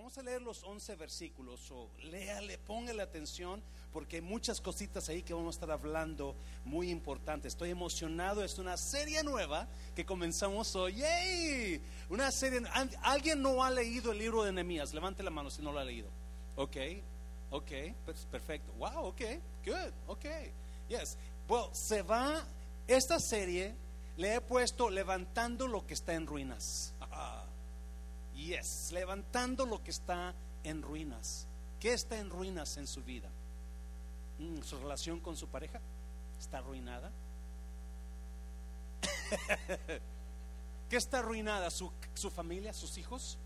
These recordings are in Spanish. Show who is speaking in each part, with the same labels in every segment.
Speaker 1: vamos a leer los 11 versículos, o léale, póngale atención, porque hay muchas cositas ahí que vamos a estar hablando muy importantes. Estoy emocionado, es una serie nueva que comenzamos hoy. ¡Yay! Una serie, ¿alguien no ha leído el libro de Nehemías? Levante la mano si no lo ha leído. Ok, ok, perfecto. Wow, ok, good, ok, yes. Well, se va, esta serie le he puesto levantando lo que está en ruinas. Yes, levantando lo que está en ruinas. ¿Qué está en ruinas en su vida? Mm, ¿Su relación con su pareja está arruinada? ¿Qué está arruinada? ¿Su, ¿Su, familia? ¿Sus hijos?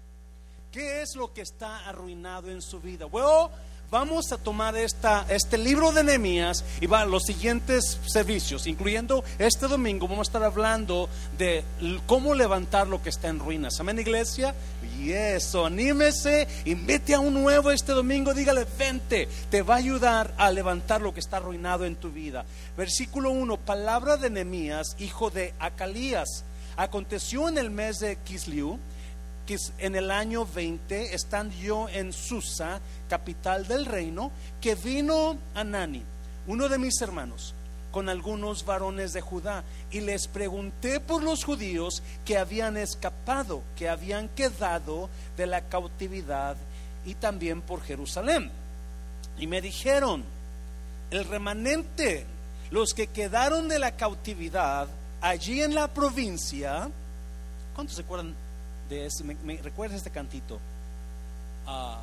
Speaker 1: ¿Qué es lo que está arruinado en su vida? Bueno, vamos a tomar esta, este libro de Nehemías y va a los siguientes servicios, incluyendo este domingo, vamos a estar hablando de cómo levantar lo que está en ruinas. Amén, iglesia. Y eso, anímese, invite a un nuevo este domingo, dígale, vente, te va a ayudar a levantar lo que está arruinado en tu vida. Versículo 1, palabra de Nehemías, hijo de Acalías. Aconteció en el mes de Kisliu en el año 20, estando yo en Susa, capital del reino, que vino Anani, uno de mis hermanos, con algunos varones de Judá, y les pregunté por los judíos que habían escapado, que habían quedado de la cautividad, y también por Jerusalén. Y me dijeron, el remanente, los que quedaron de la cautividad allí en la provincia, ¿cuántos se acuerdan de me, recuerda este cantito. Ah,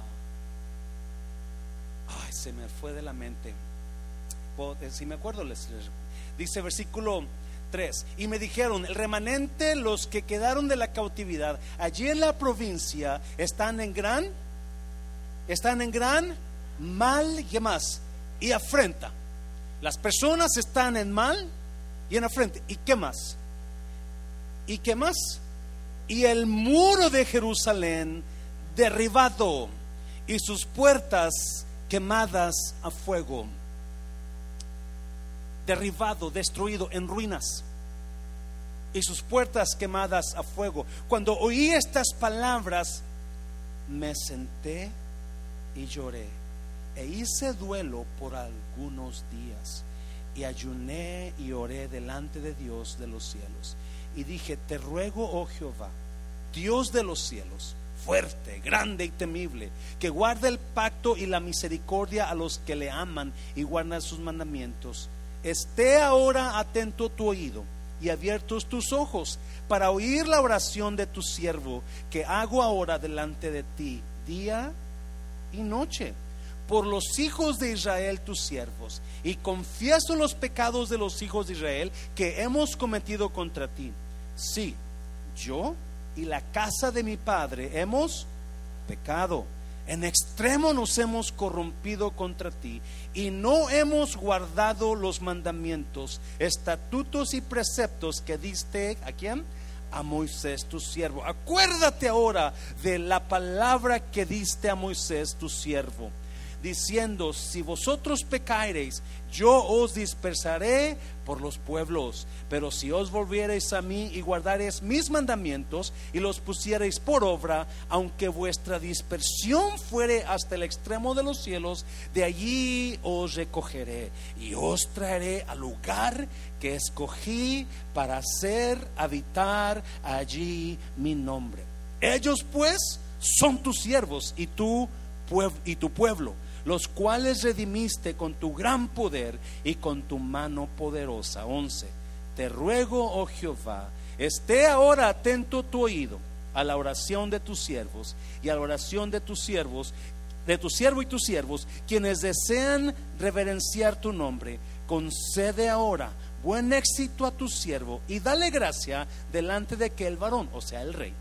Speaker 1: ay, se me fue de la mente. Eh, si me acuerdo, les, dice versículo 3. Y me dijeron, el remanente, los que quedaron de la cautividad, allí en la provincia, están en gran, están en gran mal y más, y afrenta. Las personas están en mal y en afrenta. ¿Y qué más? ¿Y qué más? y el muro de Jerusalén derribado y sus puertas quemadas a fuego. Derribado, destruido, en ruinas. Y sus puertas quemadas a fuego. Cuando oí estas palabras, me senté y lloré. E hice duelo por algunos días. Y ayuné y oré delante de Dios de los cielos. Y dije, te ruego, oh Jehová, Dios de los cielos, fuerte, grande y temible, que guarda el pacto y la misericordia a los que le aman y guardan sus mandamientos. Esté ahora atento tu oído y abiertos tus ojos para oír la oración de tu siervo que hago ahora delante de ti, día y noche, por los hijos de Israel tus siervos, y confieso los pecados de los hijos de Israel que hemos cometido contra ti. Sí, yo y la casa de mi padre hemos pecado. En extremo nos hemos corrompido contra ti y no hemos guardado los mandamientos, estatutos y preceptos que diste a quién? A Moisés tu siervo. Acuérdate ahora de la palabra que diste a Moisés tu siervo diciendo, si vosotros pecareis, yo os dispersaré por los pueblos, pero si os volviereis a mí y guardareis mis mandamientos y los pusiereis por obra, aunque vuestra dispersión fuere hasta el extremo de los cielos, de allí os recogeré y os traeré al lugar que escogí para hacer habitar allí mi nombre. Ellos pues son tus siervos y tú y tu pueblo los cuales redimiste con tu gran poder y con tu mano poderosa. 11. Te ruego, oh Jehová, esté ahora atento tu oído a la oración de tus siervos y a la oración de tus siervos, de tu siervo y tus siervos, quienes desean reverenciar tu nombre. Concede ahora buen éxito a tu siervo y dale gracia delante de aquel varón, o sea, el rey,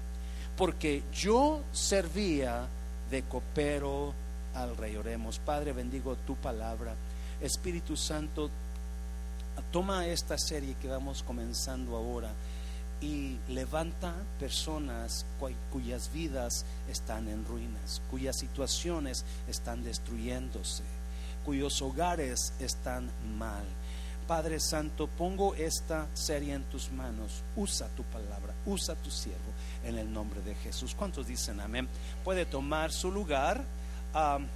Speaker 1: porque yo servía de copero al rey. Oremos, Padre, bendigo tu palabra. Espíritu Santo, toma esta serie que vamos comenzando ahora y levanta personas cuyas vidas están en ruinas, cuyas situaciones están destruyéndose, cuyos hogares están mal. Padre Santo, pongo esta serie en tus manos. Usa tu palabra, usa tu siervo en el nombre de Jesús. ¿Cuántos dicen amén? Puede tomar su lugar. Um,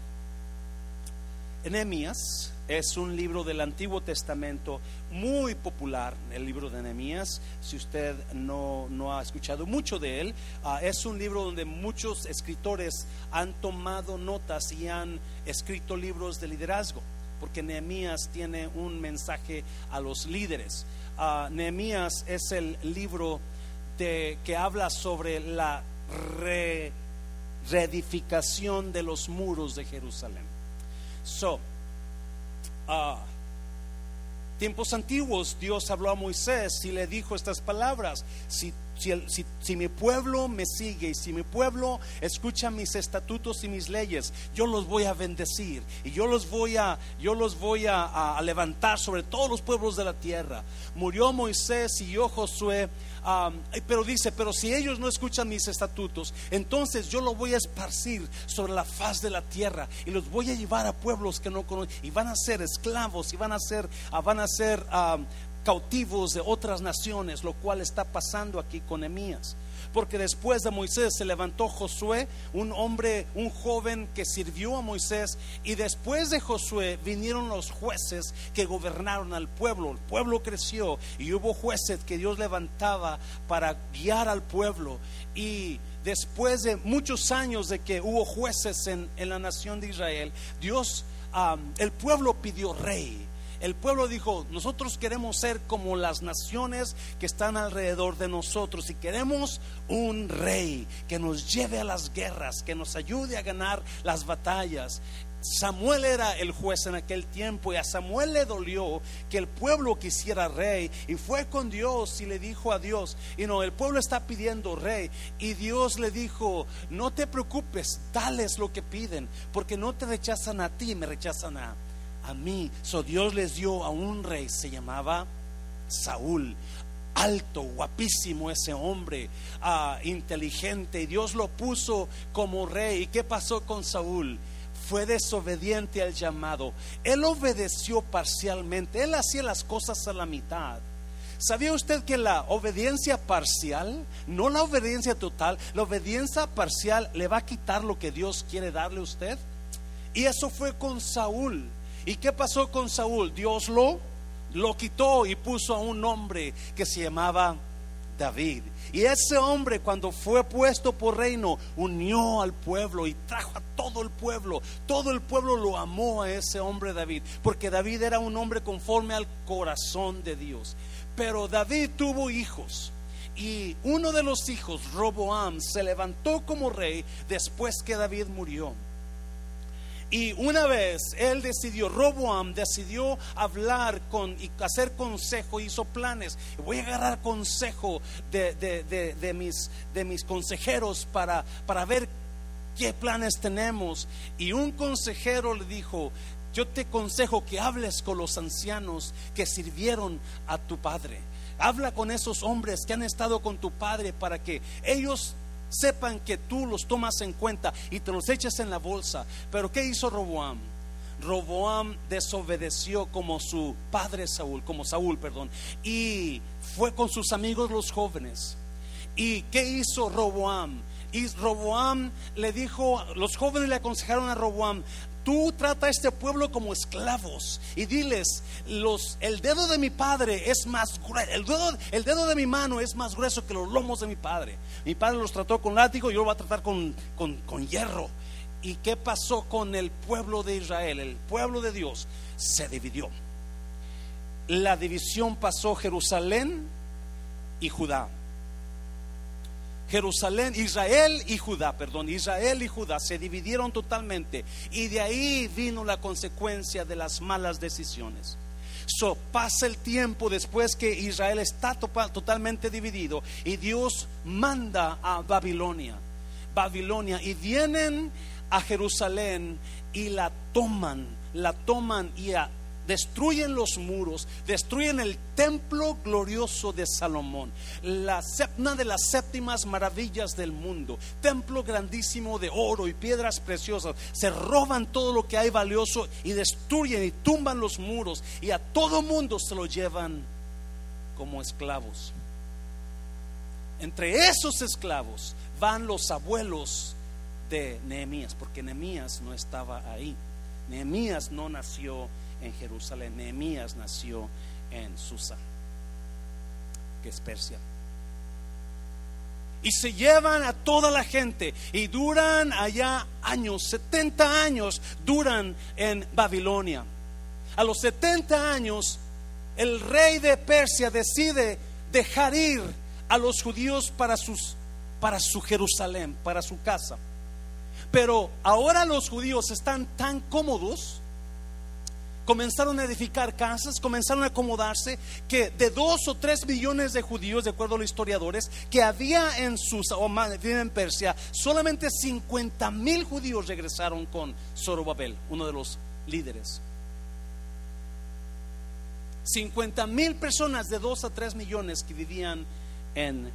Speaker 1: es un libro del Antiguo Testamento muy popular, el libro de Nehemías. Si usted no, no ha escuchado mucho de él, ah, es un libro donde muchos escritores han tomado notas y han escrito libros de liderazgo porque Nehemías tiene un mensaje a los líderes. Uh, Nehemías es el libro de, que habla sobre la reedificación de los muros de Jerusalén. So, uh, tiempos antiguos Dios habló a Moisés y le dijo estas palabras, si si, mi pueblo me sigue y si mi pueblo escucha mis estatutos y mis leyes, yo los voy a bendecir y yo los voy a, yo los voy a, levantar sobre todos los pueblos de la tierra. Murió Moisés y yo Josué, pero dice, pero si ellos no escuchan mis estatutos, entonces yo los voy a esparcir sobre la faz de la tierra y los voy a llevar a pueblos que no conocen y van a ser esclavos y van a ser, van a ser cautivos de otras naciones, lo cual está pasando aquí con Emías. Porque después de Moisés se levantó Josué, un hombre, un joven que sirvió a Moisés, y después de Josué vinieron los jueces que gobernaron al pueblo. El pueblo creció y hubo jueces que Dios levantaba para guiar al pueblo. Y después de muchos años de que hubo jueces en, la nación de Israel, Dios, el pueblo pidió rey el pueblo dijo, nosotros queremos ser como las naciones que están alrededor de nosotros y queremos un rey que nos lleve a las guerras, que nos ayude a ganar las batallas. Samuel era el juez en aquel tiempo y a Samuel le dolió que el pueblo quisiera rey y fue con Dios y le dijo a Dios, y no, el pueblo está pidiendo rey y Dios le dijo, no te preocupes, dales lo que piden, porque no te rechazan a ti, me rechazan a, a mí. So Dios les dio a un rey, se llamaba Saúl. Alto, guapísimo ese hombre, ah, inteligente. Y Dios lo puso como rey. ¿Y qué pasó con Saúl? Fue desobediente al llamado. Él obedeció parcialmente. Él hacía las cosas a la mitad. ¿Sabía usted que la obediencia parcial, no la obediencia total, la obediencia parcial le va a quitar lo que Dios quiere darle a usted? Y eso fue con Saúl. ¿Y qué pasó con Saúl? Dios lo, lo quitó y puso a un hombre que se llamaba David. Y ese hombre cuando fue puesto por reino unió al pueblo y trajo a todo el pueblo. Todo el pueblo lo amó a ese hombre David, porque David era un hombre conforme al corazón de Dios. Pero David tuvo hijos. Y uno de los hijos, Roboam, se levantó como rey después que David murió. Y una vez él decidió, Roboam decidió hablar con y hacer consejo, hizo planes. Voy a agarrar consejo de, mis, de mis consejeros para, para ver qué planes tenemos. Y un consejero le dijo, yo te consejo que hables con los ancianos que sirvieron a tu padre. Habla con esos hombres que han estado con tu padre para que ellos sepan que tú los tomas en cuenta y te los echas en la bolsa. Pero ¿qué hizo Roboam? Roboam desobedeció como su padre Saúl, como Saúl, perdón, y fue con sus amigos los jóvenes. ¿Y qué hizo Roboam? Y Roboam le dijo, los jóvenes le aconsejaron a Roboam, Tú trata a este pueblo como esclavos y diles, los, el dedo de mi padre es más grueso, el dedo, el dedo de mi mano es más grueso que los lomos de mi padre. Mi padre los trató con látigo, yo lo voy a tratar con, con, con hierro. ¿Y qué pasó con el pueblo de Israel? El pueblo de Dios se dividió. La división pasó Jerusalén y Judá. Jerusalén, Israel y Judá, perdón, Israel y Judá se dividieron totalmente y de ahí vino la consecuencia de las malas decisiones. So, pasa el tiempo después que Israel está totalmente dividido y Dios manda a Babilonia, Babilonia y vienen a Jerusalén y la toman, la toman y destruyen los muros, destruyen el templo glorioso de Salomón, la, una de las séptimas maravillas del mundo, templo grandísimo de oro y piedras preciosas. Se roban todo lo que hay valioso y destruyen y tumban los muros y a todo mundo se lo llevan como esclavos. Entre esos esclavos van los abuelos de Nehemías, porque Nehemías no estaba ahí. Nehemías no nació en Jerusalén. Nehemías nació en Susa, que es Persia. Y se llevan a toda la gente y duran allá años, 70 años duran en Babilonia. A los 70 años, el rey de Persia decide dejar ir a los judíos para, sus, para su Jerusalén, para su casa. Pero ahora los judíos están tan cómodos comenzaron a edificar casas, comenzaron a acomodarse, que de dos o tres millones de judíos, de acuerdo a los historiadores, que había en sus o en Persia, solamente 50 mil judíos regresaron con Zorobabel, uno de los líderes. 50 mil personas de dos a tres millones que vivían en,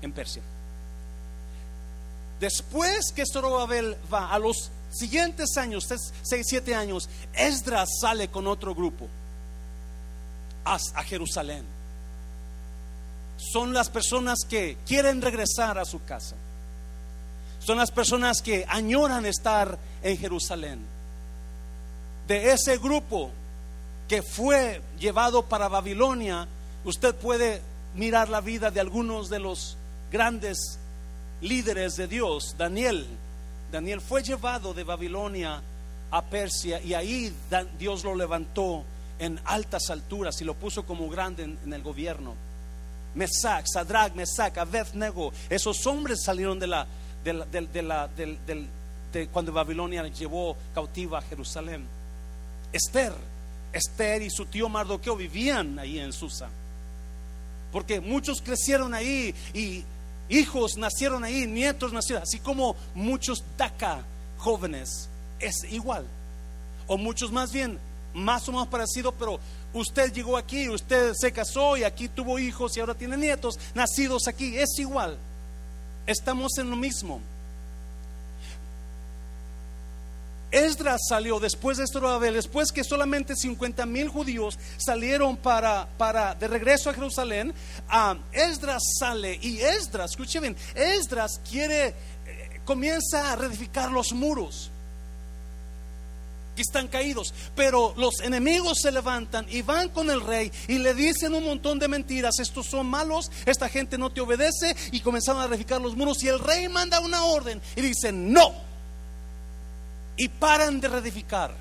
Speaker 1: en Persia. Después que Zorobabel va a los siguientes años, 6, 7 años, Esdras sale con otro grupo a, Jerusalén. Son las personas que quieren regresar a su casa. Son las personas que añoran estar en Jerusalén. De ese grupo que fue llevado para Babilonia, usted puede mirar la vida de algunos de los grandes líderes de Dios. Daniel, Daniel fue llevado de Babilonia a Persia y ahí Dios lo levantó en altas alturas y lo puso como grande en, el gobierno. Mesac, Sadrach, Mesac, Abednego, esos hombres salieron de la, de la, de cuando Babilonia llevó cautiva a Jerusalén. Esther, Esther y su tío Mardoqueo vivían ahí en Susa. Porque muchos crecieron ahí y Hijos nacieron ahí, nietos nacieron, así como muchos DACA jóvenes. Es igual. O muchos más bien, más o menos parecido, pero usted llegó aquí, usted se casó y aquí tuvo hijos y ahora tiene nietos nacidos aquí. Es igual. Estamos en lo mismo. Esdras salió después de Zorobabel, después que solamente 50 mil judíos salieron para, para de regreso a Jerusalén, uh, Esdras sale y Esdras, escuche bien, Esdras quiere, eh, comienza a reedificar los muros que están caídos, pero los enemigos se levantan y van con el rey y le dicen un montón de mentiras, estos son malos, esta gente no te obedece y comenzaron a reedificar los muros y el rey manda una orden y dice, no y paran de reedificar.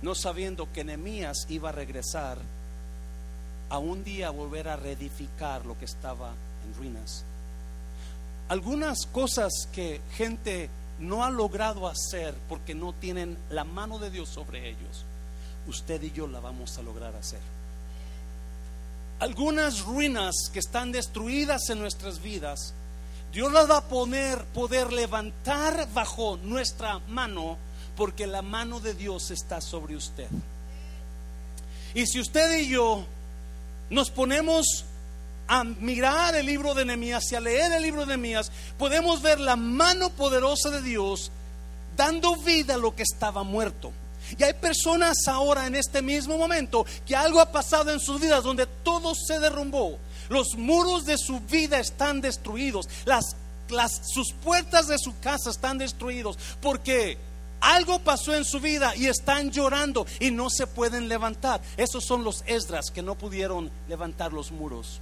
Speaker 1: No sabiendo que Nehemías iba a regresar a un día volver a reedificar lo que estaba en ruinas. Algunas cosas que gente no ha logrado hacer porque no tienen la mano de Dios sobre ellos, usted y yo la vamos a lograr hacer algunas ruinas que están destruidas en nuestras vidas, Dios las va a poner, poder levantar bajo nuestra mano, porque la mano de Dios está sobre usted. Y si usted y yo nos ponemos a mirar el libro de Nehemías y a leer el libro de Nehemías, podemos ver la mano poderosa de Dios dando vida a lo que estaba muerto. Y hay personas ahora en este mismo momento que algo ha pasado en sus vidas donde todo se derrumbó. Los muros de su vida están destruidos. Las, sus puertas de su casa están destruidos porque algo pasó en su vida y están llorando y no se pueden levantar. Esos son los Esdras que no pudieron levantar los muros.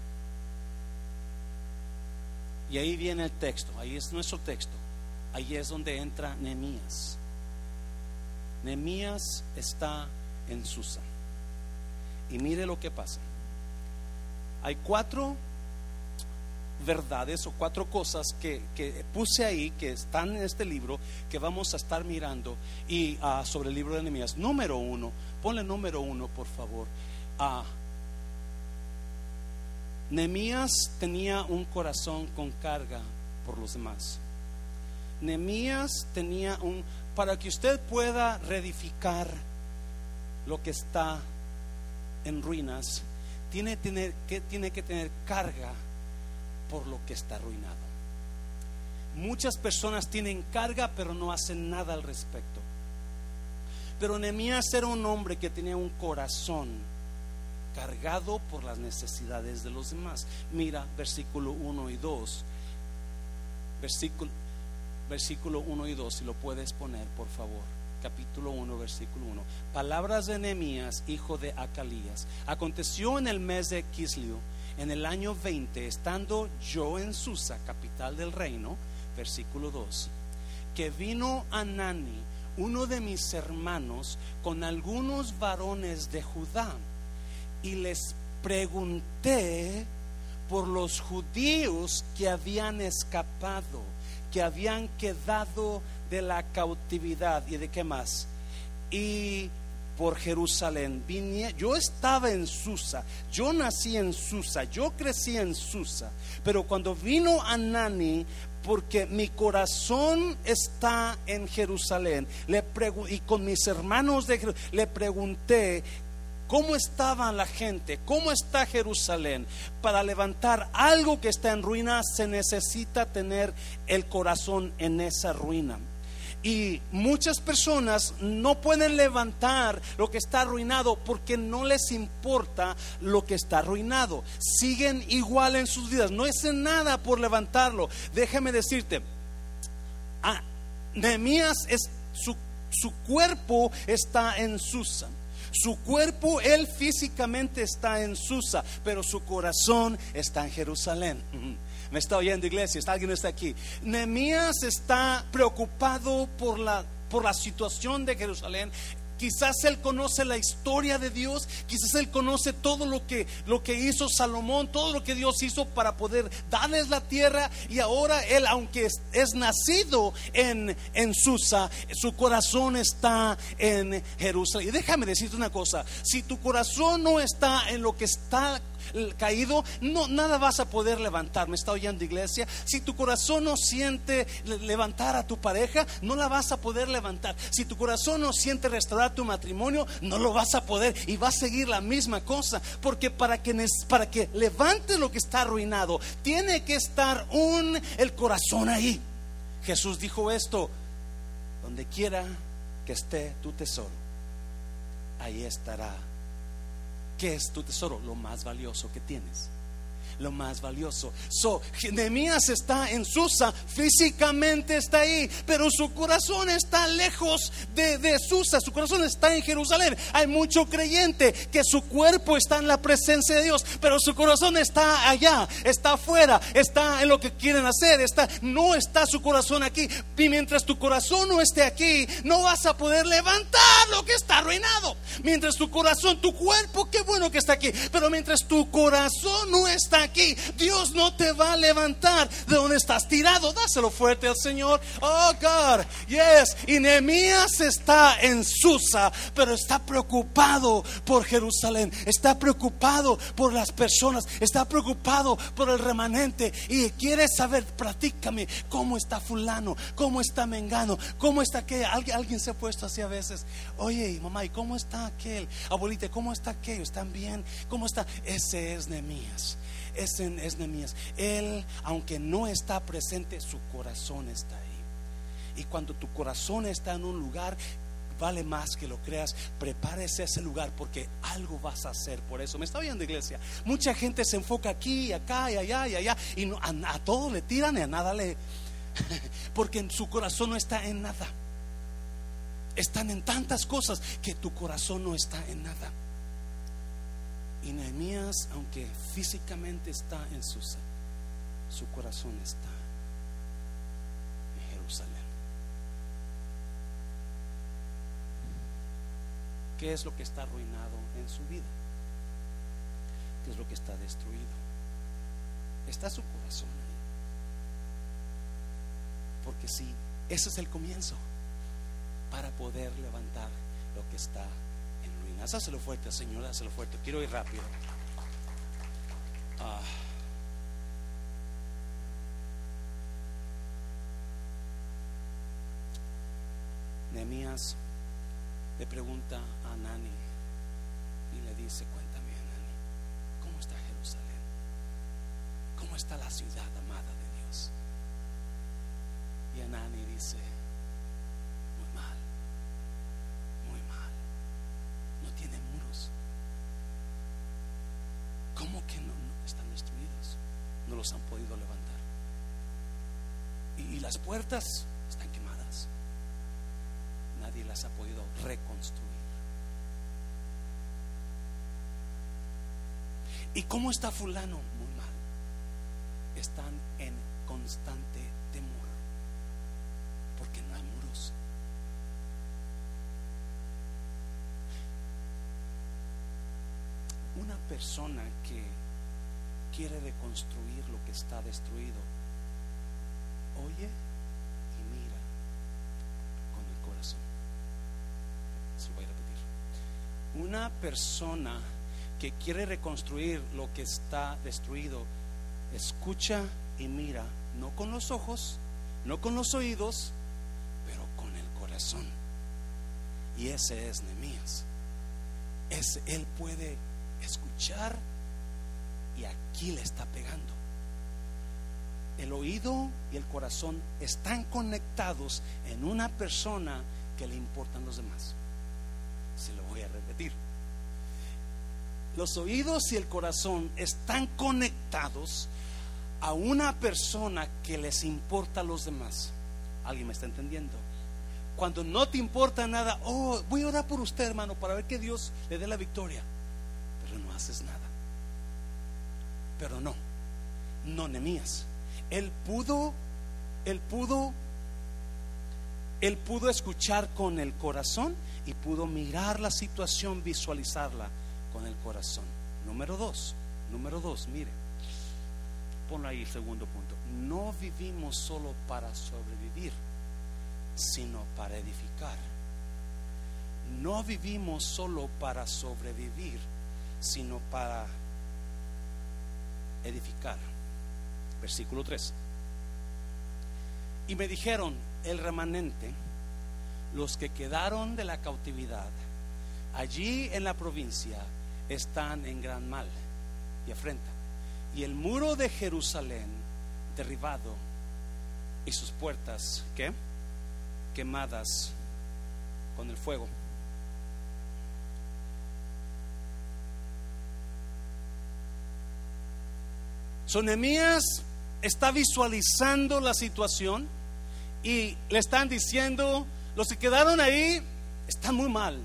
Speaker 1: Y ahí viene el texto, ahí es nuestro texto. Ahí es donde entra Nehemías. Nehemías está en Susa. Y mire lo que pasa. Hay cuatro verdades o cuatro cosas que, puse ahí, que están en este libro, que vamos a estar mirando y ah, sobre el libro de Nehemías. Número uno, ponle número uno, por favor. Uh, tenía un corazón con carga por los demás. Nehemías tenía un, para que usted pueda reedificar lo que está en ruinas, tiene, que tener carga por lo que está arruinado. Muchas personas tienen carga pero no hacen nada al respecto. Pero Nehemías era un hombre que tenía un corazón cargado por las necesidades de los demás. Mira versículo 1 y 2. Versículo, versículo 1 y 2, si lo puedes poner, por favor. Capítulo 1, versículo 1. Palabras de Nehemías, hijo de Acalías. Aconteció en el mes de Kislio, en el año 20, estando yo en Susa, capital del reino, versículo 2, que vino Anani, uno de mis hermanos, con algunos varones de Judá, y les pregunté por los judíos que habían escapado, que habían quedado de la cautividad y de qué más. Y por Jerusalén. yo estaba en Susa, yo nací en Susa, yo crecí en Susa, pero cuando vino Anani, porque mi corazón está en Jerusalén, le y con mis hermanos de Jerusalén, le pregunté cómo estaba la gente, cómo está Jerusalén. Para levantar algo que está en ruina se necesita tener el corazón en esa ruina. Y muchas personas no pueden levantar lo que está arruinado porque no les importa lo que está arruinado. Siguen igual en sus vidas. No hacen nada por levantarlo. Déjame decirte, ah, Nehemías su, su cuerpo está en Susa. Su cuerpo, él físicamente está en Susa, pero su corazón está en Jerusalén. Me está oyendo iglesia, alguien está aquí. Nehemías está preocupado por la por la situación de Jerusalén. Quizás él conoce la historia de Dios, quizás él conoce todo lo que, lo que hizo Salomón, todo lo que Dios hizo para poder darles la tierra. Y ahora él, aunque es, nacido en, en Susa, su corazón está en Jerusalén. Y déjame decirte una cosa, si tu corazón no está en lo que está caído, no, nada vas a poder levantar. ¿Me está oyendo iglesia? Si tu corazón no siente levantar a tu pareja, no la vas a poder levantar. Si tu corazón no siente restaurar tu matrimonio, no lo vas a poder y va a seguir la misma cosa. Porque para que, para que levante lo que está arruinado, tiene que estar un, el corazón ahí. Jesús dijo esto, donde quiera que esté tu tesoro, ahí estará ¿Qué es tu tesoro? Lo más valioso que tienes lo más valioso. So, Nehemías está en Susa, físicamente está ahí, pero su corazón está lejos de, de, Susa, su corazón está en Jerusalén. Hay mucho creyente que su cuerpo está en la presencia de Dios, pero su corazón está allá, está afuera, está en lo que quieren hacer, está, no está su corazón aquí. Y mientras tu corazón no esté aquí, no vas a poder levantar lo que está arruinado. Mientras tu corazón, tu cuerpo, qué bueno que está aquí, pero mientras tu corazón no está aquí, Dios no te va a levantar de donde estás tirado. Dáselo fuerte al Señor. Oh God, yes. Y Nehemías está en Susa, pero está preocupado por Jerusalén. Está preocupado por las personas. Está preocupado por el remanente. Y quiere saber, platícame, cómo está fulano, cómo está Mengano, cómo está. Alguien, alguien se ha puesto así a veces. Oye, mamá, ¿y cómo está aquel? Abuelita, ¿cómo está aquello? ¿Están bien? ¿Cómo está? Ese es Nehemías es, en, es Él, aunque no está presente, su corazón está ahí. Y cuando tu corazón está en un lugar, vale más que lo creas. Prepárese ese lugar porque algo vas a hacer por eso. Me está oyendo, iglesia. Mucha gente se enfoca aquí, acá y allá y allá. Y no, a, todo le tiran y a nada le. Porque su corazón no está en nada. Están en tantas cosas que tu corazón no está en nada. Y Nehemías, aunque físicamente está en Susa, su corazón está en Jerusalén. ¿Qué es lo que está arruinado en su vida? ¿Qué es lo que está destruido? Está su corazón ahí. Porque si ese es el comienzo para poder levantar lo que está Házelo fuerte, Señor, hazlo fuerte. Quiero ir rápido. Ah. Nehemías le pregunta a Anani y le dice, cuéntame Anani, ¿cómo está Jerusalén? ¿Cómo está la ciudad amada de Dios? Y Anani dice, muy mal, muy mal, no tiene muros. ¿Cómo que no, están destruidos? No los han podido levantar. y las puertas están quemadas nadie las ha podido reconstruir. ¿Y cómo está fulano? Muy mal. Están en constante temor porque no hay muros. Una persona que quiere reconstruir lo que está destruido, oye voy a repetir. Una persona que quiere reconstruir lo que está destruido, escucha y mira, no con los ojos, no con los oídos, pero con el corazón. Y ese es Nemías. Él puede escuchar y aquí le está pegando. El oído y el corazón están conectados en una persona que le importan los demás. Se lo voy a repetir. Los oídos y el corazón están conectados a una persona que les importa a los demás. ¿Alguien me está entendiendo? Cuando no te importa nada, oh, voy a orar por usted, hermano, para ver que Dios le dé la victoria. Pero no haces nada. Pero no, no Nemías. Él pudo, él pudo, él pudo escuchar con el corazón y pudo mirar la situación, visualizarla con el corazón. Número dos, número dos, mire, ponlo ahí, segundo punto. No vivimos solo para sobrevivir, sino para edificar. No vivimos solo para sobrevivir, sino para edificar. Versículo 3. Y me dijeron, el remanente, los que quedaron de la cautividad allí en la provincia están en gran mal y afrenta. Y el muro de Jerusalén derribado y sus puertas, ¿qué? Quemadas con el fuego. Sonemías está visualizando la situación y le están diciendo los que quedaron ahí están muy mal,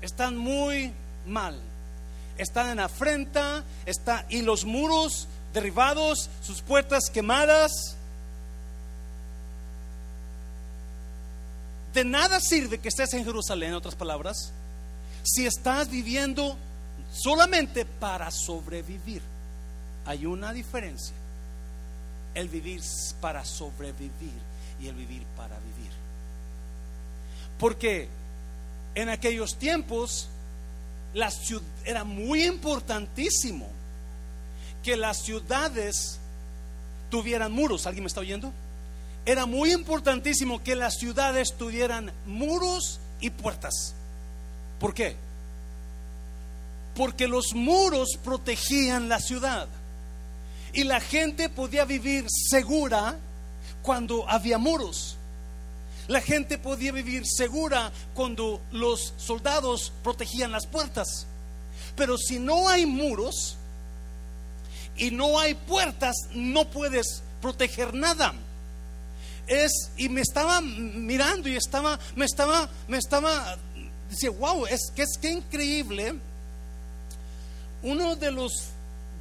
Speaker 1: están muy mal, están en afrenta, está, y los muros derribados, sus puertas quemadas. De nada sirve que estés en Jerusalén, en otras palabras, si estás viviendo solamente para sobrevivir. Hay una diferencia. El vivir para sobrevivir y el vivir para vivir. Porque en aquellos tiempos era muy importantísimo que las ciudades tuvieran muros. ¿Alguien me está oyendo? Era muy importantísimo que las ciudades tuvieran muros y puertas. ¿Por qué? Porque los muros protegían la ciudad y la gente podía vivir segura cuando había muros. La gente podía vivir segura cuando los soldados protegían las puertas. Pero si no hay muros y no hay puertas, no puedes proteger nada. Es, y me estaba mirando y estaba, me estaba, me estaba, decía, wow, es que es que increíble. Uno de los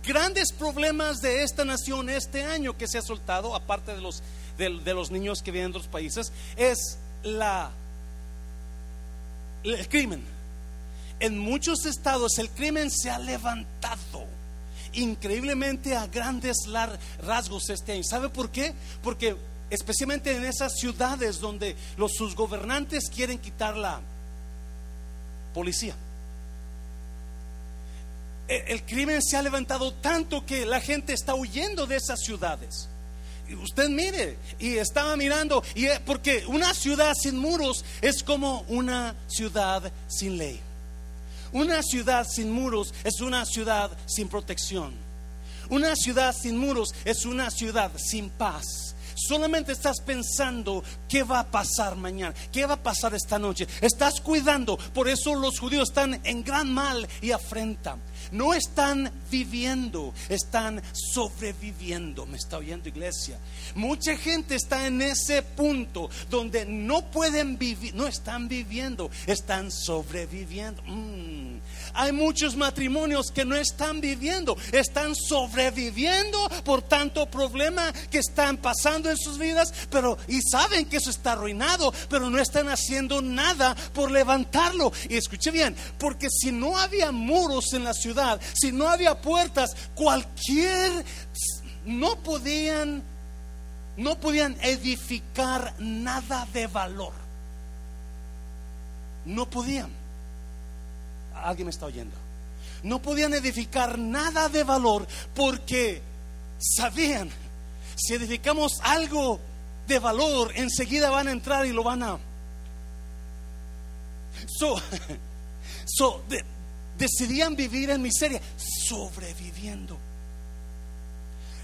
Speaker 1: grandes problemas de esta nación este año que se ha soltado, aparte de los de, los niños que vienen de otros países es la, el crimen. En muchos estados el crimen se ha levantado increíblemente a grandes rasgos este año. ¿Sabe por qué? Porque especialmente en esas ciudades donde los sus gobernantes quieren quitar la policía. E, el crimen se ha levantado tanto que la gente está huyendo de esas ciudades usted mire, y estaba mirando, y porque una ciudad sin muros es como una ciudad sin ley. Una ciudad sin muros es una ciudad sin protección. Una ciudad sin muros es una ciudad sin paz. Solamente estás pensando qué va a pasar mañana, qué va a pasar esta noche. Estás cuidando, por eso los judíos están en gran mal y afrenta. No están viviendo, están sobreviviendo. ¿Me está oyendo iglesia? Mucha gente está en ese punto donde no pueden vivir, no están viviendo, están sobreviviendo. Mm. Hay muchos matrimonios que no están viviendo, están sobreviviendo por tanto problema que están pasando en sus vidas, pero y saben que eso está arruinado, pero no están haciendo nada por levantarlo. Y escuche bien, porque si no había muros en la ciudad, si no había puertas, cualquier no podían no podían edificar nada de valor. No podían. Alguien me está oyendo. No podían edificar nada de valor porque sabían, si edificamos algo de valor, enseguida van a entrar y lo van a... So, so decidían vivir en miseria, sobreviviendo.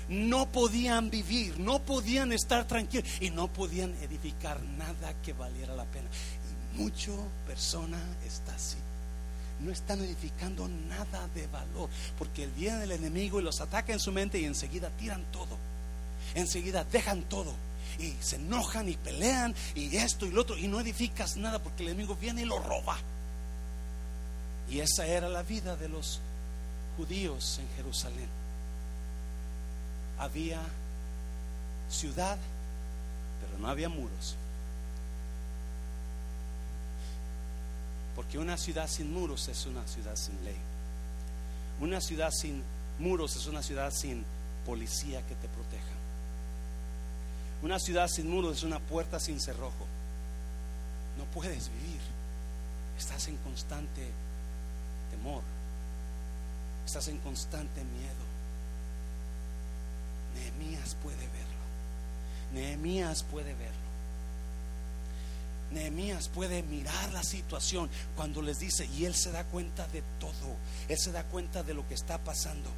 Speaker 1: No podían vivir, no podían estar tranquilos y no podían edificar nada que valiera la pena. Y mucha persona está así. No están edificando nada de valor porque viene el enemigo y los ataca en su mente y enseguida tiran todo. Enseguida dejan todo y se enojan y pelean y esto y lo otro y no edificas nada porque el enemigo viene y lo roba. Y esa era la vida de los judíos en Jerusalén. Había ciudad, pero no había muros. Porque una ciudad sin muros es una ciudad sin ley. Una ciudad sin muros es una ciudad sin policía que te proteja. Una ciudad sin muros es una puerta sin cerrojo. No puedes vivir. Estás en constante temor, estás en constante miedo. Nehemías puede verlo. Nehemías puede verlo. Nehemías puede mirar la situación cuando les dice, y él se da cuenta de todo, él se da cuenta de lo que está pasando.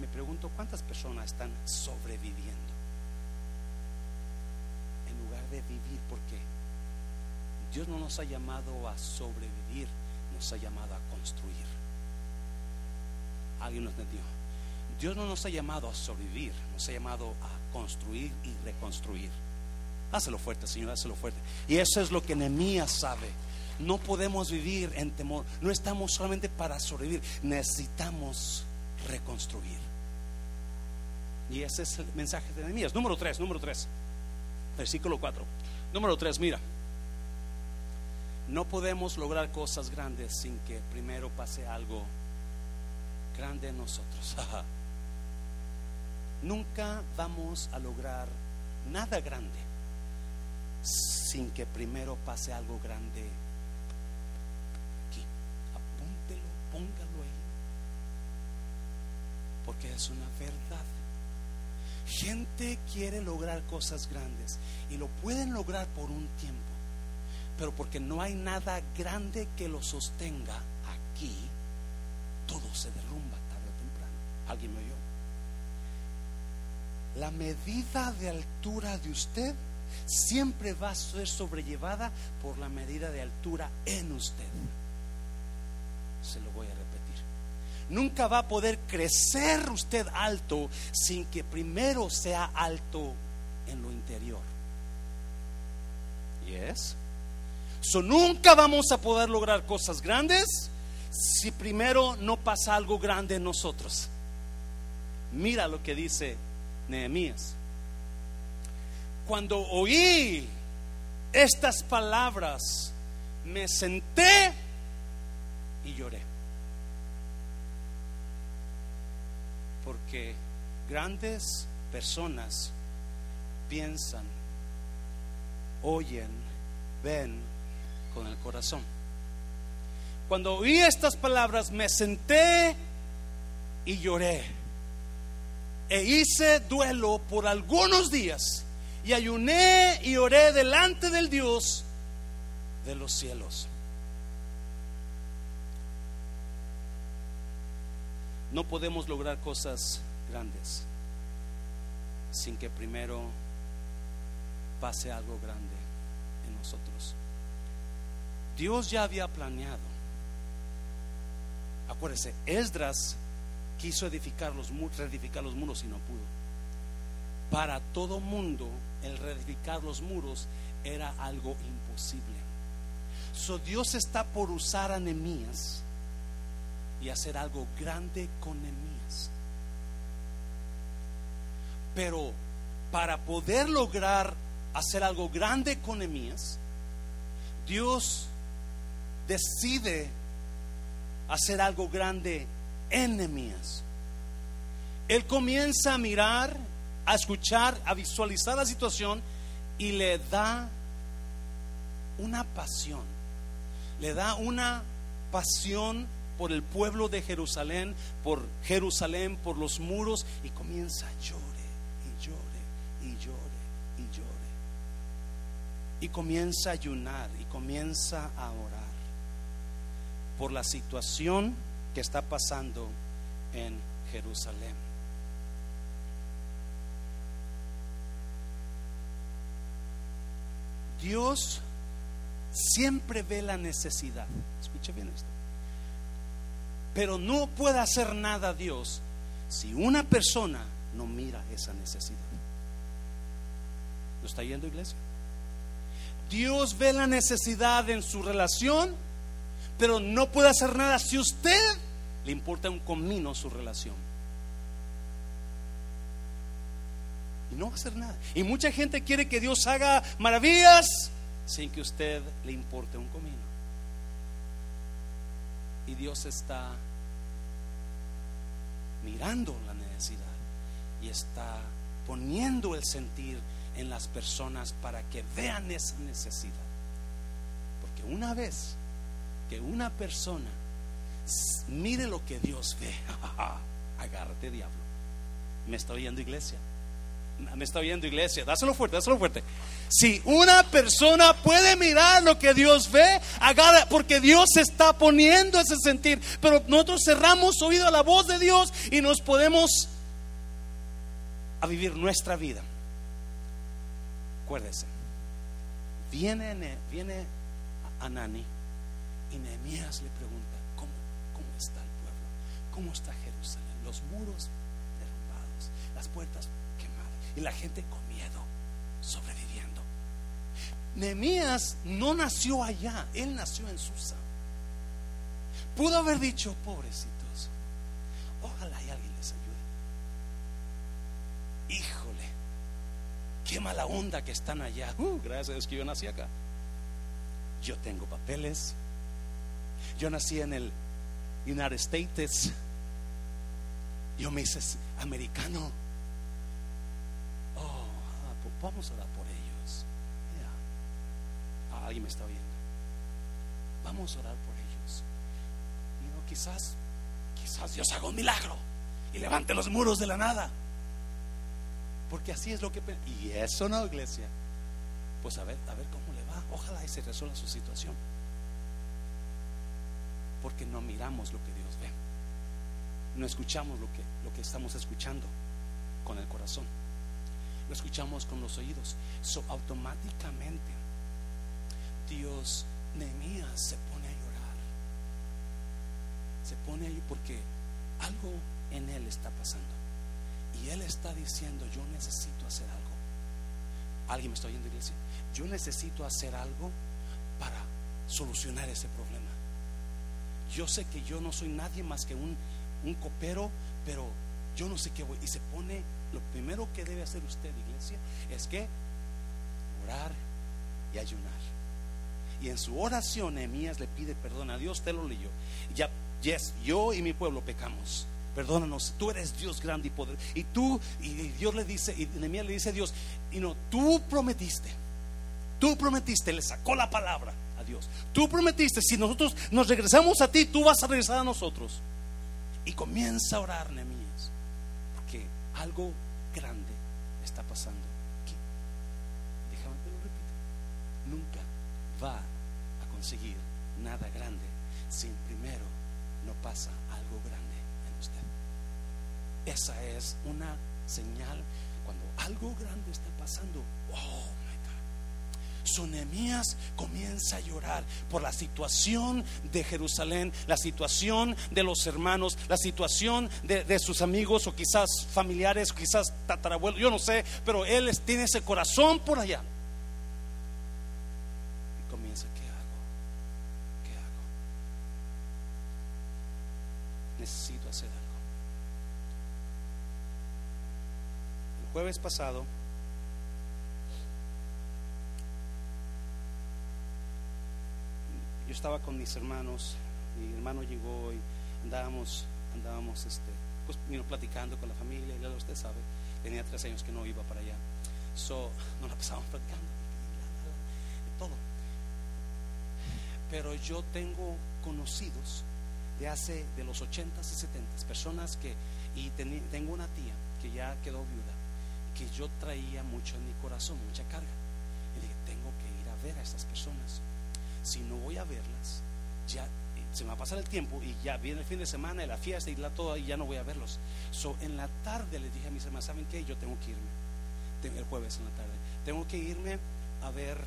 Speaker 1: Me pregunto cuántas personas están sobreviviendo en lugar de vivir, ¿por qué? Dios no nos ha llamado a sobrevivir, nos ha llamado a construir. Alguien nos entendió. Dios no nos ha llamado a sobrevivir, nos ha llamado a construir y reconstruir. Hácelo fuerte, Señor, hácelo fuerte. Y eso es lo que Nehemías sabe. No podemos vivir en temor. No estamos solamente para sobrevivir, necesitamos reconstruir. Y ese es el mensaje de Nehemías. Número 3, número 3. Versículo 4. Número 3, mira. No podemos lograr cosas grandes sin que primero pase algo grande en nosotros. Nunca vamos a lograr nada grande sin que primero pase algo grande aquí. Apúntelo, póngalo ahí. Porque es una verdad. Gente quiere lograr cosas grandes y lo pueden lograr por un tiempo pero porque no hay nada grande que lo sostenga aquí, todo se derrumba tarde o temprano. ¿Alguien me oyó? La medida de altura de usted siempre va a ser sobrellevada por la medida de altura en usted. Se lo voy a repetir. Nunca va a poder crecer usted alto sin que primero sea alto en lo interior. ¿Y es? So, nunca vamos a poder lograr cosas grandes si primero no pasa algo grande en nosotros. Mira lo que dice Nehemías. Cuando oí estas palabras, me senté y lloré. Porque grandes personas piensan, oyen, ven con el corazón. Cuando oí estas palabras me senté y lloré. e hice duelo por algunos días y ayuné y oré delante del Dios de los cielos. No podemos lograr cosas grandes sin que primero pase algo grande en nosotros. Dios ya había planeado. Acuérdese, Esdras quiso edificar los, reedificar los muros y no pudo. Para todo mundo, el reedificar los muros era algo imposible. So Dios está por usar a Nehemías y hacer algo grande con Nehemías. Pero para poder lograr hacer algo grande con Nehemías, Dios decide hacer algo grande en Nehemías. Él comienza a mirar, a escuchar, a visualizar la situación y le da una pasión. Le da una pasión por el pueblo de Jerusalén, por Jerusalén, por los muros y comienza a llore y llore y llore y llore. Y comienza a ayunar y comienza a orar por la situación que está pasando en Jerusalén. Dios siempre ve la necesidad. Escuche bien esto. Pero no puede hacer nada Dios si una persona no mira esa necesidad. ¿Lo está yendo iglesia? Dios ve la necesidad en su relación, pero no puede hacer nada si usted le importa un comino su relación. Y no va a hacer nada. Y mucha gente quiere que Dios haga maravillas sin que usted le importe un comino. Y Dios está mirando la necesidad y está poniendo el sentir en las personas para que vean esa necesidad. Porque una vez que una persona mire lo que Dios ve. Agárrate, diablo. Me está oyendo iglesia. Me está oyendo iglesia. Dáselo fuerte, dáselo fuerte. Si una persona puede mirar lo que Dios ve, agarra, porque Dios está poniendo ese sentir. Pero nosotros cerramos oído a la voz de Dios y nos podemos a vivir nuestra vida. Acuérdese. Viene, viene Anani y Nehemías le pregunta, ¿cómo, ¿cómo está el pueblo? ¿Cómo está Jerusalén? Los muros derrumbados, las puertas y la gente con miedo, sobreviviendo. Nehemías no nació allá, él nació en Susa. Pudo haber dicho, pobrecitos, ojalá y alguien les ayude. Híjole, qué mala onda que están allá. Uh, gracias a Dios que yo nací acá. Yo tengo papeles, yo nací en el United States. Yo me hice americano. Vamos a orar por ellos. Ah, alguien me está oyendo. Vamos a orar por ellos. Y no, quizás, quizás Dios haga un milagro y levante los muros de la nada. Porque así es lo que. Y eso no, iglesia. Pues a ver, a ver cómo le va. Ojalá y se resuelva su situación porque no miramos lo que Dios ve. No escuchamos lo que, lo que estamos escuchando con el corazón. Lo escuchamos con los oídos. So, automáticamente Dios, Nehemías se pone a llorar. Se pone a llorar porque algo en él está pasando. Y él está diciendo, yo necesito hacer algo. ¿Alguien me está oyendo, iglesia? Yo necesito hacer algo para solucionar ese problema. Yo sé que yo no soy nadie más que un, un copero, pero yo no sé qué voy. Y se pone, lo primero que debe hacer usted, iglesia, es que orar y ayunar. Y en su oración, Nehemías le pide perdón a Dios, te lo leyó. Ya, yes, yo y mi pueblo pecamos. Perdónanos, tú eres Dios grande y poder. Y tú, y Dios le dice, y Nehemías le dice a Dios, y no, tú prometiste, tú prometiste, le sacó la palabra Dios. Tú prometiste, si nosotros nos regresamos a ti, tú vas a regresar a nosotros. Y comienza a orar, Nehemías, algo grande está pasando aquí. Déjame te lo repito. Nunca va a conseguir nada grande si primero no pasa algo grande en usted. Esa es una señal cuando algo grande está pasando. Oh. Sonemías comienza a llorar por la situación de Jerusalén, la situación de los hermanos, la situación de, sus amigos o quizás familiares, quizás tatarabuelos, yo no sé, pero él tiene ese corazón por allá. Y comienza, ¿qué hago? ¿Qué hago? Necesito hacer algo. jueves pasado yo estaba con mis hermanos, mi hermano llegó y andábamos, andábamos este, pues vino platicando con la familia, y usted sabe, tenía tres años que no iba para allá. So, no la pasábamos platicando, todo. Pero yo tengo conocidos de hace, de los 80s y 70s, personas que, y tengo una tía que ya quedó viuda, que yo traía mucho en mi corazón, mucha carga. Y dije, tengo que ir a ver a estas personas. Si no voy a verlas, ya se me va a pasar el tiempo y ya viene el fin de semana y la fiesta y la toda y ya no voy a verlos. So, en la tarde les dije a mis hermanos, ¿saben qué? Yo tengo que irme. El jueves en la tarde. Tengo que irme a ver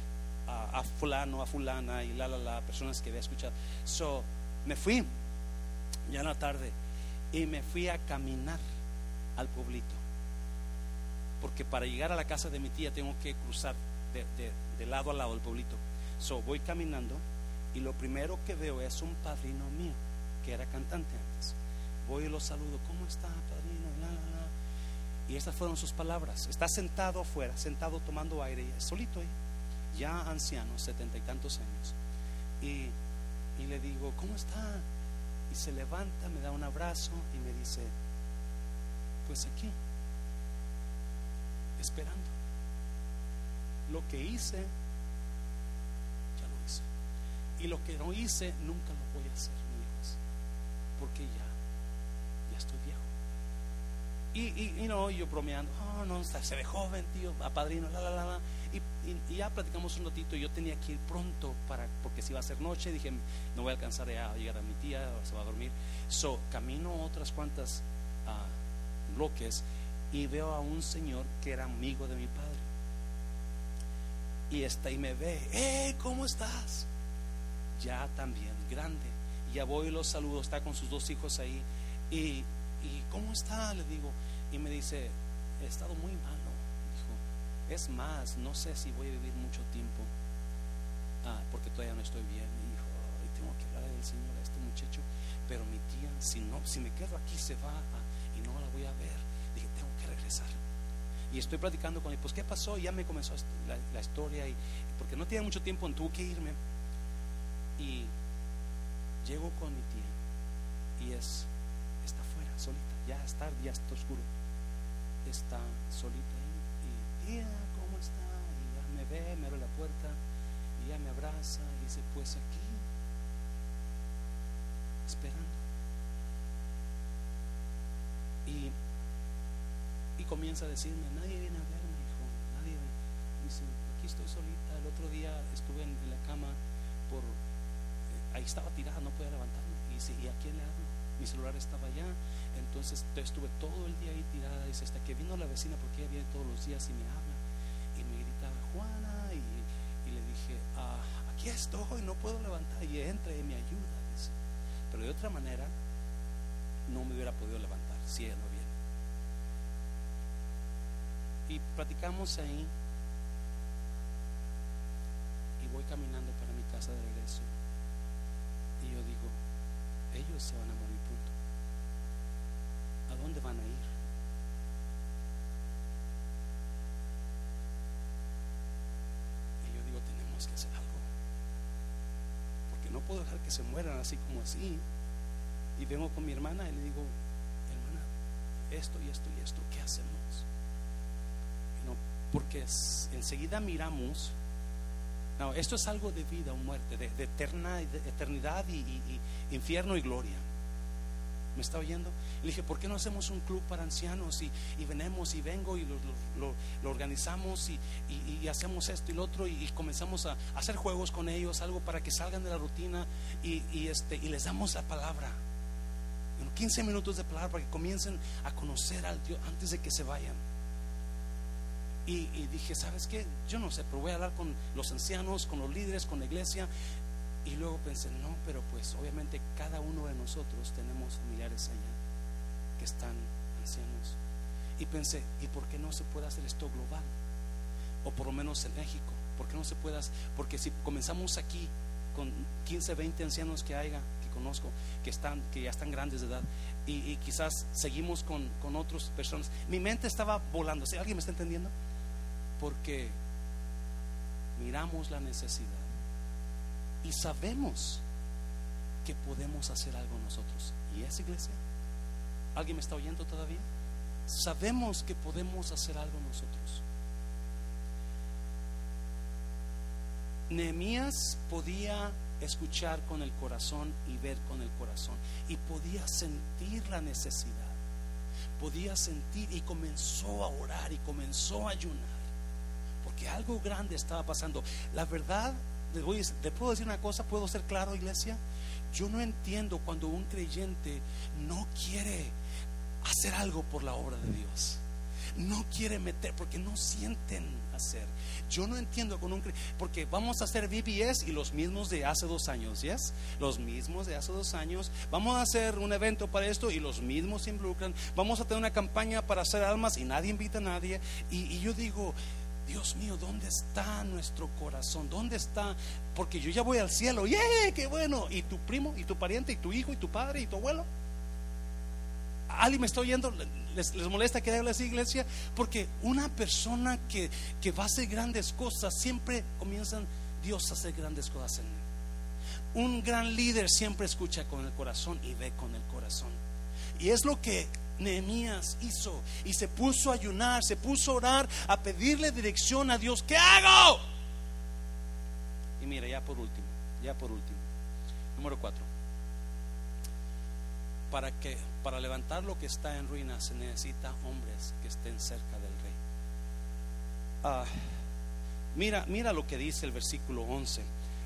Speaker 1: a, fulano, a fulana y la, la, la, personas que había escuchado. So, me fui ya en la tarde y me fui a caminar al pueblito porque para llegar a la casa de mi tía tengo que cruzar de, lado a lado el pueblito. So voy caminando y lo primero que veo es un padrino mío que era cantante antes. Voy y lo saludo, ¿cómo está, padrino? Y estas fueron sus palabras. Está sentado afuera, sentado tomando aire, solito ahí, ya anciano, setenta y tantos años. Y, y le digo, ¿cómo está? Y se levanta, me da un abrazo y me dice, pues aquí esperando. Lo que hice. Y lo que no hice, nunca lo voy a hacer, hijos, porque ya, ya estoy viejo. Y, y, no, yo bromeando, oh, no, se ve joven, tío, a padrino, la, la, la, Y, ya platicamos un ratito. Yo tenía que ir pronto para, porque si iba a ser noche, dije, no voy a alcanzar a llegar a mi tía, se va a dormir. So, camino otras cuantas uh, bloques y veo a un señor que era amigo de mi padre. Y está y me ve, ¡eh! ¿Cómo estás? Ya también, grande. Y ya voy y lo saludo, está con sus dos hijos ahí. Y, y ¿cómo está? Le digo. Y me dice, he estado muy malo. Dijo, es más, no sé si voy a vivir mucho tiempo. Ah, porque todavía no estoy bien. Y dijo, tengo que hablar del Señor a este muchacho. Pero mi tía, si no, si me quedo aquí se va y no la voy a ver regresar. Y estoy platicando con él, pues ¿qué pasó? Ya me comenzó la, historia, y, porque no tenía mucho tiempo, tuve que irme. Y llego con mi tía y es, está afuera, solita, ya está, ya está oscuro. Está solita y tía, ¿cómo está? Y ya me ve, me abre la puerta y ya me abraza y dice, pues aquí, esperando. Y y comienza a decirme, nadie viene a verme, hijo, nadie Dice, aquí estoy solita. El otro día estuve en, la cama por, ahí estaba tirada, no podía levantarme. Y dice, ¿y a quién le hablo? Mi celular estaba allá. Entonces estuve todo el día ahí tirada. Dice, hasta que vino la vecina, porque ella viene todos los días y me habla. Y me gritaba, Juana. Y, le dije, ah, aquí estoy, no puedo levantar. Y entra y me ayuda. Dice. Pero de otra manera, no me hubiera podido levantar si ella no y platicamos ahí. Y voy caminando para mi casa de regreso. Ellos se van a morir punto. ¿A dónde van a ir? Y yo digo, tenemos que hacer algo. Porque no puedo dejar que se mueran así como así. Y vengo con mi hermana y le digo, hermana, esto y esto y esto, ¿qué hacemos? porque enseguida miramos, no, esto es algo de vida o muerte, de, eterna, eternidad y, infierno y gloria. ¿Me está oyendo? Le dije, ¿por qué no hacemos un club para ancianos? Y, y venemos y vengo y lo, lo- lo organizamos y, hacemos esto y lo otro y, comenzamos a, hacer juegos con ellos, algo para que salgan de la rutina y, este, y les damos la palabra. Bueno, 15 minutos de palabra para que comiencen a conocer al Dios antes de que se vayan. Y, dije, ¿sabes qué? Yo no sé, pero voy a hablar con los ancianos, con los líderes, con la iglesia. Y luego pensé, no, pero pues obviamente cada uno de nosotros tenemos familiares allá que están ancianos. Y pensé, ¿y por qué no se puede hacer esto global? O por lo menos en México. ¿Por qué no se puede hacer? Porque si comenzamos aquí con 15, 20 ancianos que haya, que conozco, que, están, que ya están grandes de edad, y, y quizás seguimos con, con otras personas. Mi mente estaba volando. ¿Sí? ¿Alguien me está entendiendo? Porque miramos la necesidad y sabemos que podemos hacer algo nosotros. ¿Y esa iglesia? ¿Alguien me está oyendo todavía? Sabemos que podemos hacer algo nosotros. Nehemías podía escuchar con el corazón y ver con el corazón y podía sentir la necesidad. Podía sentir y comenzó a orar y comenzó a ayunar porque algo grande estaba pasando. La verdad, les, voy, a- ¿le puedo decir una cosa? ¿Puedo ser claro, iglesia? Yo no entiendo cuando un creyente no quiere hacer algo por la obra de Dios. No quiere meter, porque no sienten hacer. Yo no entiendo con un porque vamos a hacer VBS y los mismos de hace dos años, ¿yes? Los mismos de hace dos años. Vamos a hacer un evento para esto y los mismos se involucran. Vamos a tener una campaña para hacer almas y nadie invita a nadie. Y, y yo digo, Dios mío, ¿dónde está nuestro corazón? ¿Dónde está? Porque yo ya voy al cielo. ¡Yeah! ¡Qué bueno! ¿Y tu primo? ¿Y tu pariente? ¿Y tu hijo? ¿Y tu padre? ¿Y tu abuelo? ¿Alguien me está oyendo? ¿Les, les molesta que hable así, iglesia? Porque una persona que, que va a hacer grandes cosas, siempre comienzan Dios a hacer grandes cosas en él. Un gran líder siempre escucha con el corazón y ve con el corazón. Y es lo que Nehemías hizo. Y se puso a ayunar, se puso a orar, a pedirle dirección a Dios. ¿Qué hago? Y mira, ya por último, ya por último. Número cuatro. Para que para levantar lo que está en ruinas se necesita hombres que estén cerca del rey. Ah, mira, mira lo que dice el versículo 11.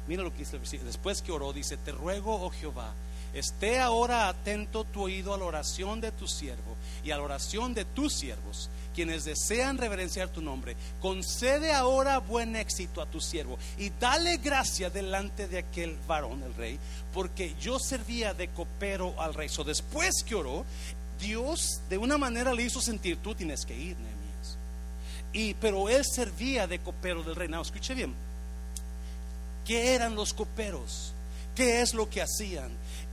Speaker 1: Mira lo que dice el versículo. Después que oró, dice: Te ruego, oh Jehová, esté ahora atento tu oído a la oración de tu siervo y a la oración de tus siervos, quienes desean reverenciar tu nombre. Concede ahora buen éxito a tu siervo y dale gracia delante de aquel varón, el rey, porque yo servía de copero al rey. So, después que oró, Dios de una manera le hizo sentir: Tú tienes que ir, Nehemías. Y, pero él servía de copero del rey. No, escuche bien. ¿Qué eran los coperos? ¿Qué es lo que hacían?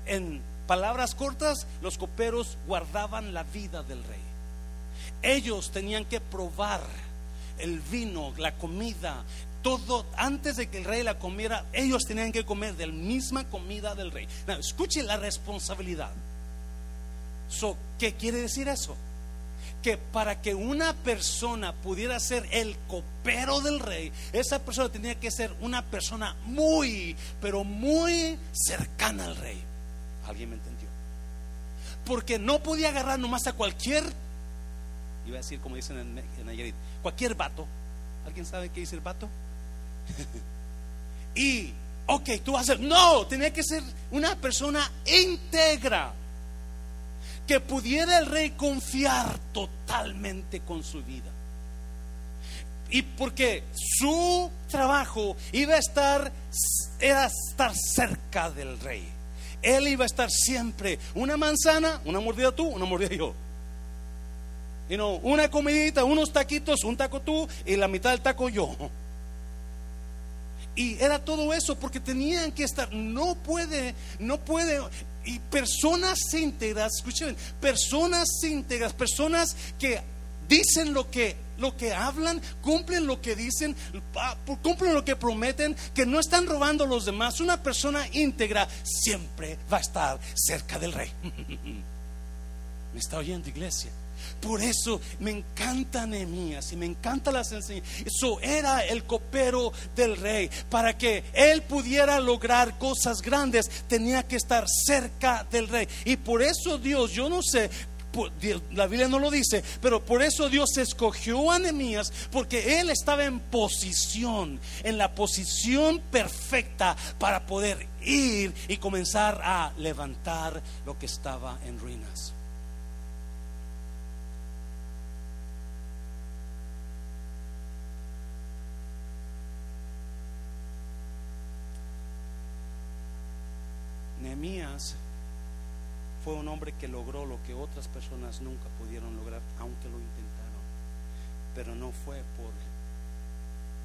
Speaker 1: En palabras cortas, los coperos guardaban la vida del rey. Ellos tenían que probar el vino, la comida, todo antes de que el rey la comiera, ellos tenían que comer de la misma comida del rey. Now, escuche la responsabilidad. So, ¿Qué quiere decir eso? que para que una persona pudiera ser el copero del rey, esa persona tenía que ser una persona muy, pero muy cercana al rey. ¿Alguien me entendió? Porque no podía agarrar nomás a cualquier, iba a decir como dicen en, en cualquier vato. ¿Alguien sabe qué dice el vato? y, ok, tú vas a ser, no, tenía que ser una persona íntegra que pudiera el rey confiar totalmente con su vida. Y porque su trabajo iba a estar, era estar cerca del rey. Él iba a estar siempre una manzana, una mordida tú, una mordida yo. You know, una comidita, unos taquitos, un taco tú y la mitad del taco yo. Y era todo eso porque tenían que estar, no puede, no puede, y personas íntegras, escuchen, personas íntegras, personas que dicen lo que lo que hablan, cumplen lo que dicen, cumplen lo que prometen, que no están robando a los demás. Una persona íntegra siempre va a estar cerca del rey. ¿Me está oyendo, iglesia? Por eso me encanta Nehemías y me encanta las enseñanzas. Eso era el copero del rey. Para que él pudiera lograr cosas grandes, tenía que estar cerca del rey. Y por eso Dios, yo no sé la Biblia no lo dice, pero por eso Dios escogió a Nehemías, porque él estaba en posición, en la posición perfecta para poder ir y comenzar a levantar lo que estaba en ruinas. Nehemías fue un hombre que logró lo que otras personas nunca pudieron lograr, aunque lo intentaron. Pero no fue por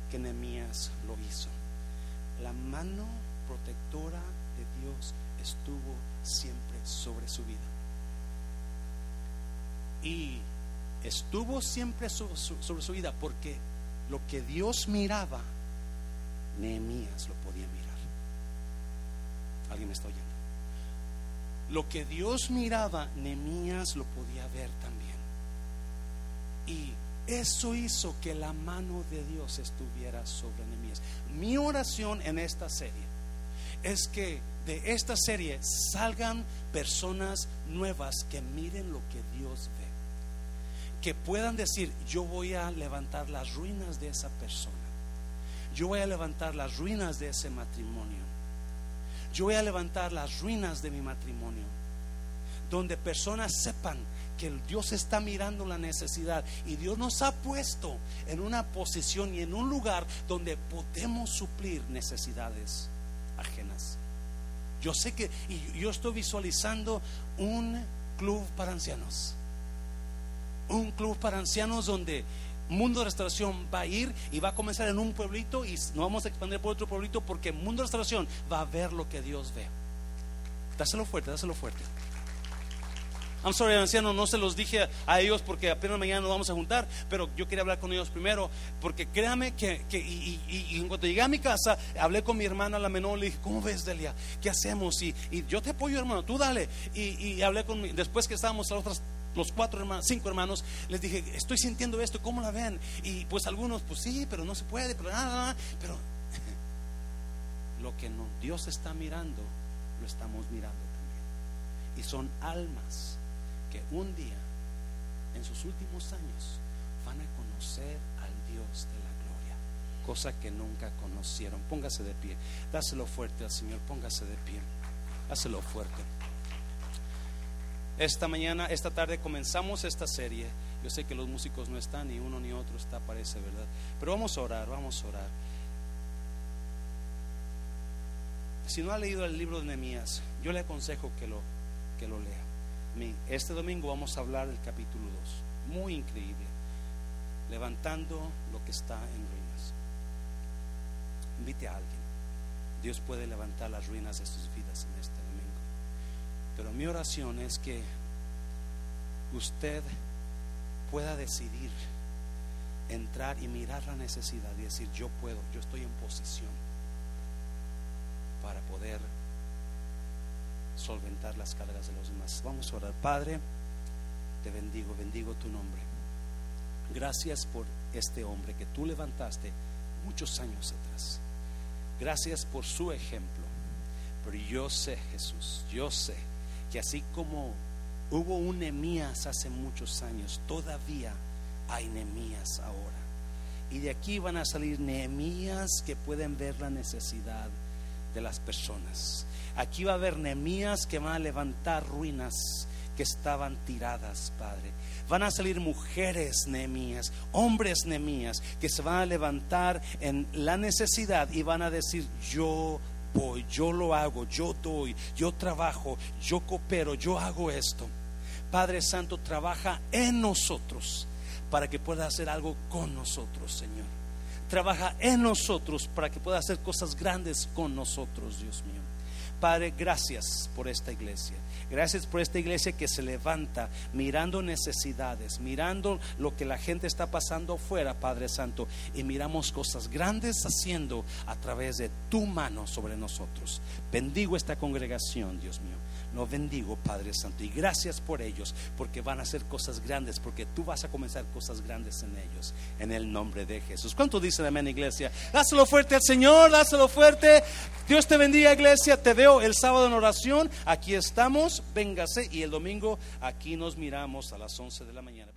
Speaker 1: que Nehemías lo hizo. La mano protectora de Dios estuvo siempre sobre su vida. Y estuvo siempre sobre su, vida porque lo que Dios miraba, Nehemías lo podía mirar. ¿Alguien me está oyendo? Lo que Dios miraba, Nemías lo podía ver también. Y eso hizo que la mano de Dios estuviera sobre Nemías. Mi oración en esta serie es que de esta serie salgan personas nuevas que miren lo que Dios ve. Que puedan decir, yo voy a levantar las ruinas de esa persona. Yo voy a levantar las ruinas de ese matrimonio yo voy a levantar las ruinas de mi matrimonio, donde personas sepan que Dios está mirando la necesidad y Dios nos ha puesto en una posición y en un lugar donde podemos suplir necesidades ajenas. Yo sé que, y yo estoy visualizando un club para ancianos, un club para ancianos donde Mundo de Restauración va a ir y va a comenzar en un pueblito y no vamos a expandir por otro pueblito porque Mundo de Restauración va a ver lo que Dios ve. Dáselo fuerte, dáselo fuerte. I'm sorry, anciano, no se los dije a ellos porque apenas mañana nos vamos a juntar, pero yo quería hablar con ellos primero, porque créame que, y, en cuanto llegué a mi casa, hablé con mi hermana, la menor, le dije, ¿cómo ves, Delia? ¿Qué hacemos? Y, yo te apoyo, hermano, tú dale. Y, hablé con, mi, después que estábamos las otras los cuatro hermanos, cinco hermanos, les dije, estoy sintiendo esto, ¿cómo la ven? Y pues algunos, pues sí, pero no se puede, pero nada, pero lo que no, Dios está mirando, lo estamos mirando también. Y son almas que un día, en sus últimos años, van a conocer al Dios de la gloria, cosa que nunca conocieron. Póngase de pie, dáselo fuerte al Señor, póngase de pie, dáselo fuerte. Esta mañana, esta tarde comenzamos esta serie. Yo sé que los músicos no están, ni uno ni otro está, parece, ¿verdad? Pero vamos a orar, vamos a orar. Si no ha leído el libro de Nehemías, yo le aconsejo que lo, que lo lea. Este domingo vamos a hablar del capítulo 2. Muy increíble. Levantando lo que está en ruinas. Invite a alguien. Dios puede levantar las ruinas de sus vidas en este pero mi oración es que usted pueda decidir entrar y mirar la necesidad y decir, yo puedo, yo estoy en posición para poder solventar las cargas de los demás. Vamos a orar. Padre, te bendigo, bendigo tu nombre. Gracias por este hombre que tú levantaste muchos años atrás. Gracias por su ejemplo. Pero yo sé, Jesús, yo sé que así como hubo un Nemías hace muchos años, todavía hay Nemías ahora. Y de aquí van a salir Nehemías que pueden ver la necesidad de las personas. Aquí va a haber Nehemías que van a levantar ruinas que estaban tiradas, Padre. Van a salir mujeres Nehemías, hombres Nehemías que se van a levantar en la necesidad y van a decir, yo yo lo hago, yo doy, yo trabajo, yo coopero, yo hago esto. Padre Santo, trabaja en nosotros para que pueda hacer algo con nosotros, Señor. Trabaja en nosotros para que pueda hacer cosas grandes con nosotros, Dios mío. Padre, gracias por esta iglesia. Gracias por esta iglesia que se levanta mirando necesidades, mirando lo que la gente está pasando afuera, Padre Santo, y miramos cosas grandes haciendo a través de tu mano sobre nosotros. Bendigo esta congregación, Dios mío. No bendigo, Padre Santo, y gracias por ellos, porque van a hacer cosas grandes, porque tú vas a comenzar cosas grandes en ellos, en el nombre de Jesús. ¿Cuánto dicen amén, iglesia? Dáselo fuerte al Señor, dáselo fuerte. Dios te bendiga, iglesia. Te veo el sábado en oración. Aquí estamos, véngase, y el domingo aquí nos miramos a las 11 de la mañana.